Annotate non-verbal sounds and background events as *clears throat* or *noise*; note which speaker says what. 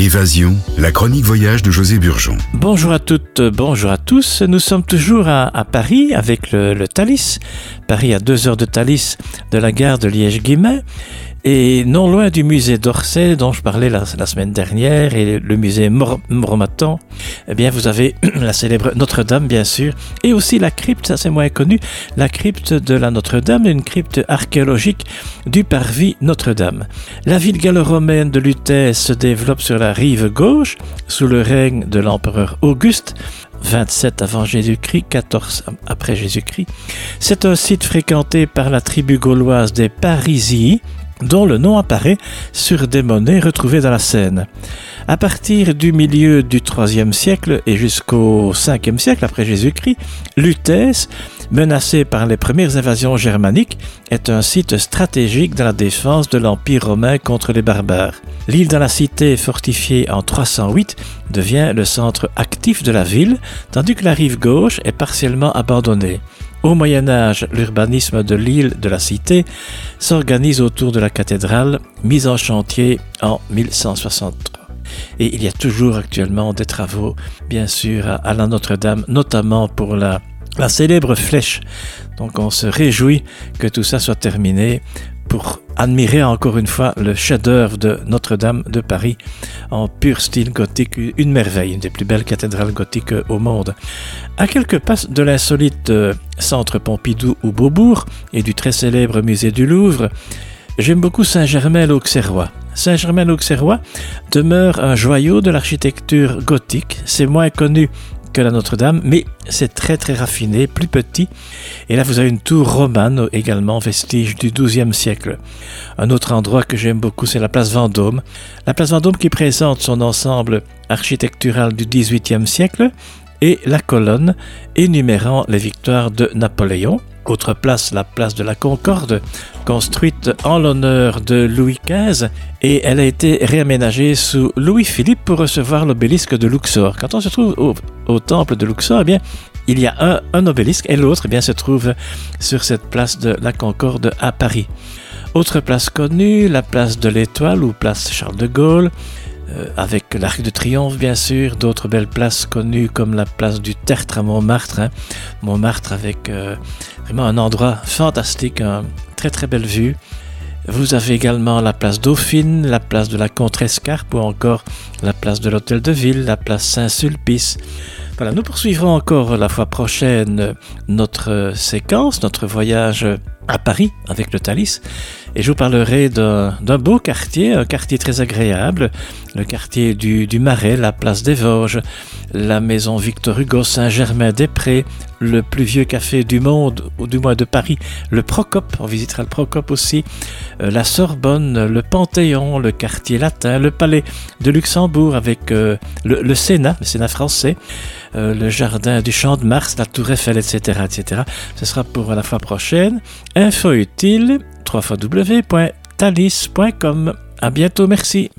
Speaker 1: Évasion, la chronique voyage de José Burgeon.
Speaker 2: Bonjour à toutes, bonjour à tous. Nous sommes toujours à, Paris avec le, le, Thalys. Paris à deux heures de Thalys de la gare de Liège-Guimet. Et non loin du musée d'Orsay dont je parlais la, semaine dernière et le musée Mormatan, eh bien vous avez *clears throat* la célèbre Notre-Dame bien sûr et aussi la crypte, ça c'est moins connu, la crypte de la Notre-Dame, une crypte archéologique du parvis Notre-Dame. La ville gallo-romaine de Lutèce se développe sur la rive gauche sous le règne de l'empereur Auguste 27 avant Jésus-Christ, 14 après Jésus-Christ. C'est un site fréquenté par la tribu gauloise des Parisii, dont le nom apparaît sur des monnaies retrouvées dans la Seine. À partir du milieu du IIIe siècle et jusqu'au Ve siècle après Jésus-Christ, Lutèce, menacée par les premières invasions germaniques, est un site stratégique dans la défense de l'Empire romain contre les barbares. L'île dans la cité fortifiée en 308 devient le centre actif de la ville, tandis que la rive gauche est partiellement abandonnée. Au Moyen Âge, l'urbanisme de l'île de la Cité s'organise autour de la cathédrale, mise en chantier en 1163. Et il y a toujours actuellement des travaux, bien sûr, à la Notre-Dame, notamment pour la, la célèbre flèche. Donc on se réjouit que tout ça soit terminé pour admirer encore une fois le chef-d'œuvre de Notre-Dame de Paris en pur style gothique, une merveille, une des plus belles cathédrales gothiques au monde. À quelques pas de l'insolite euh, centre Pompidou ou Beaubourg et du très célèbre musée du Louvre, j'aime beaucoup Saint-Germain-l'Auxerrois. Saint-Germain-l'Auxerrois demeure un joyau de l'architecture gothique. C'est moins connu que la Notre-Dame, mais c'est très très raffiné, plus petit. Et là, vous avez une tour romane également, vestige du XIIe siècle. Un autre endroit que j'aime beaucoup, c'est la place Vendôme. La place Vendôme qui présente son ensemble architectural du XVIIIe siècle et la colonne énumérant les victoires de Napoléon. Autre place, la place de la Concorde, construite en l'honneur de Louis XV, et elle a été réaménagée sous Louis-Philippe pour recevoir l'obélisque de Luxor. Quand on se trouve au, temple de Luxor, eh bien, il y a un, obélisque et l'autre eh bien, se trouve sur cette place de la Concorde à Paris. Autre place connue, la place de l'Étoile ou place Charles de Gaulle, euh, avec l'Arc de Triomphe bien sûr, d'autres belles places connues comme la place du Tertre à Montmartre. Hein. Montmartre avec euh, vraiment un endroit fantastique, une très très belle vue. Vous avez également la place Dauphine, la place de la Contrescarpe ou encore la place de l'Hôtel de Ville, la place Saint-Sulpice. Voilà, nous poursuivrons encore la fois prochaine notre séquence, notre voyage à Paris avec le Thalys et je vous parlerai d'un beau quartier, un quartier très agréable, le quartier du, Marais, la place des Vosges, la maison Victor Hugo Saint-Germain-des-Prés, le plus vieux café du monde, ou du moins de Paris, le Procope, on visitera le Procope aussi, euh, la Sorbonne, le Panthéon, le quartier latin, le palais de Luxembourg avec euh, le, Sénat, le Sénat français, euh, le jardin du Champ de Mars, la Tour Eiffel, etc., etc. Ce sera pour la fois prochaine. Info utile www.thalys.com. À bientôt, merci.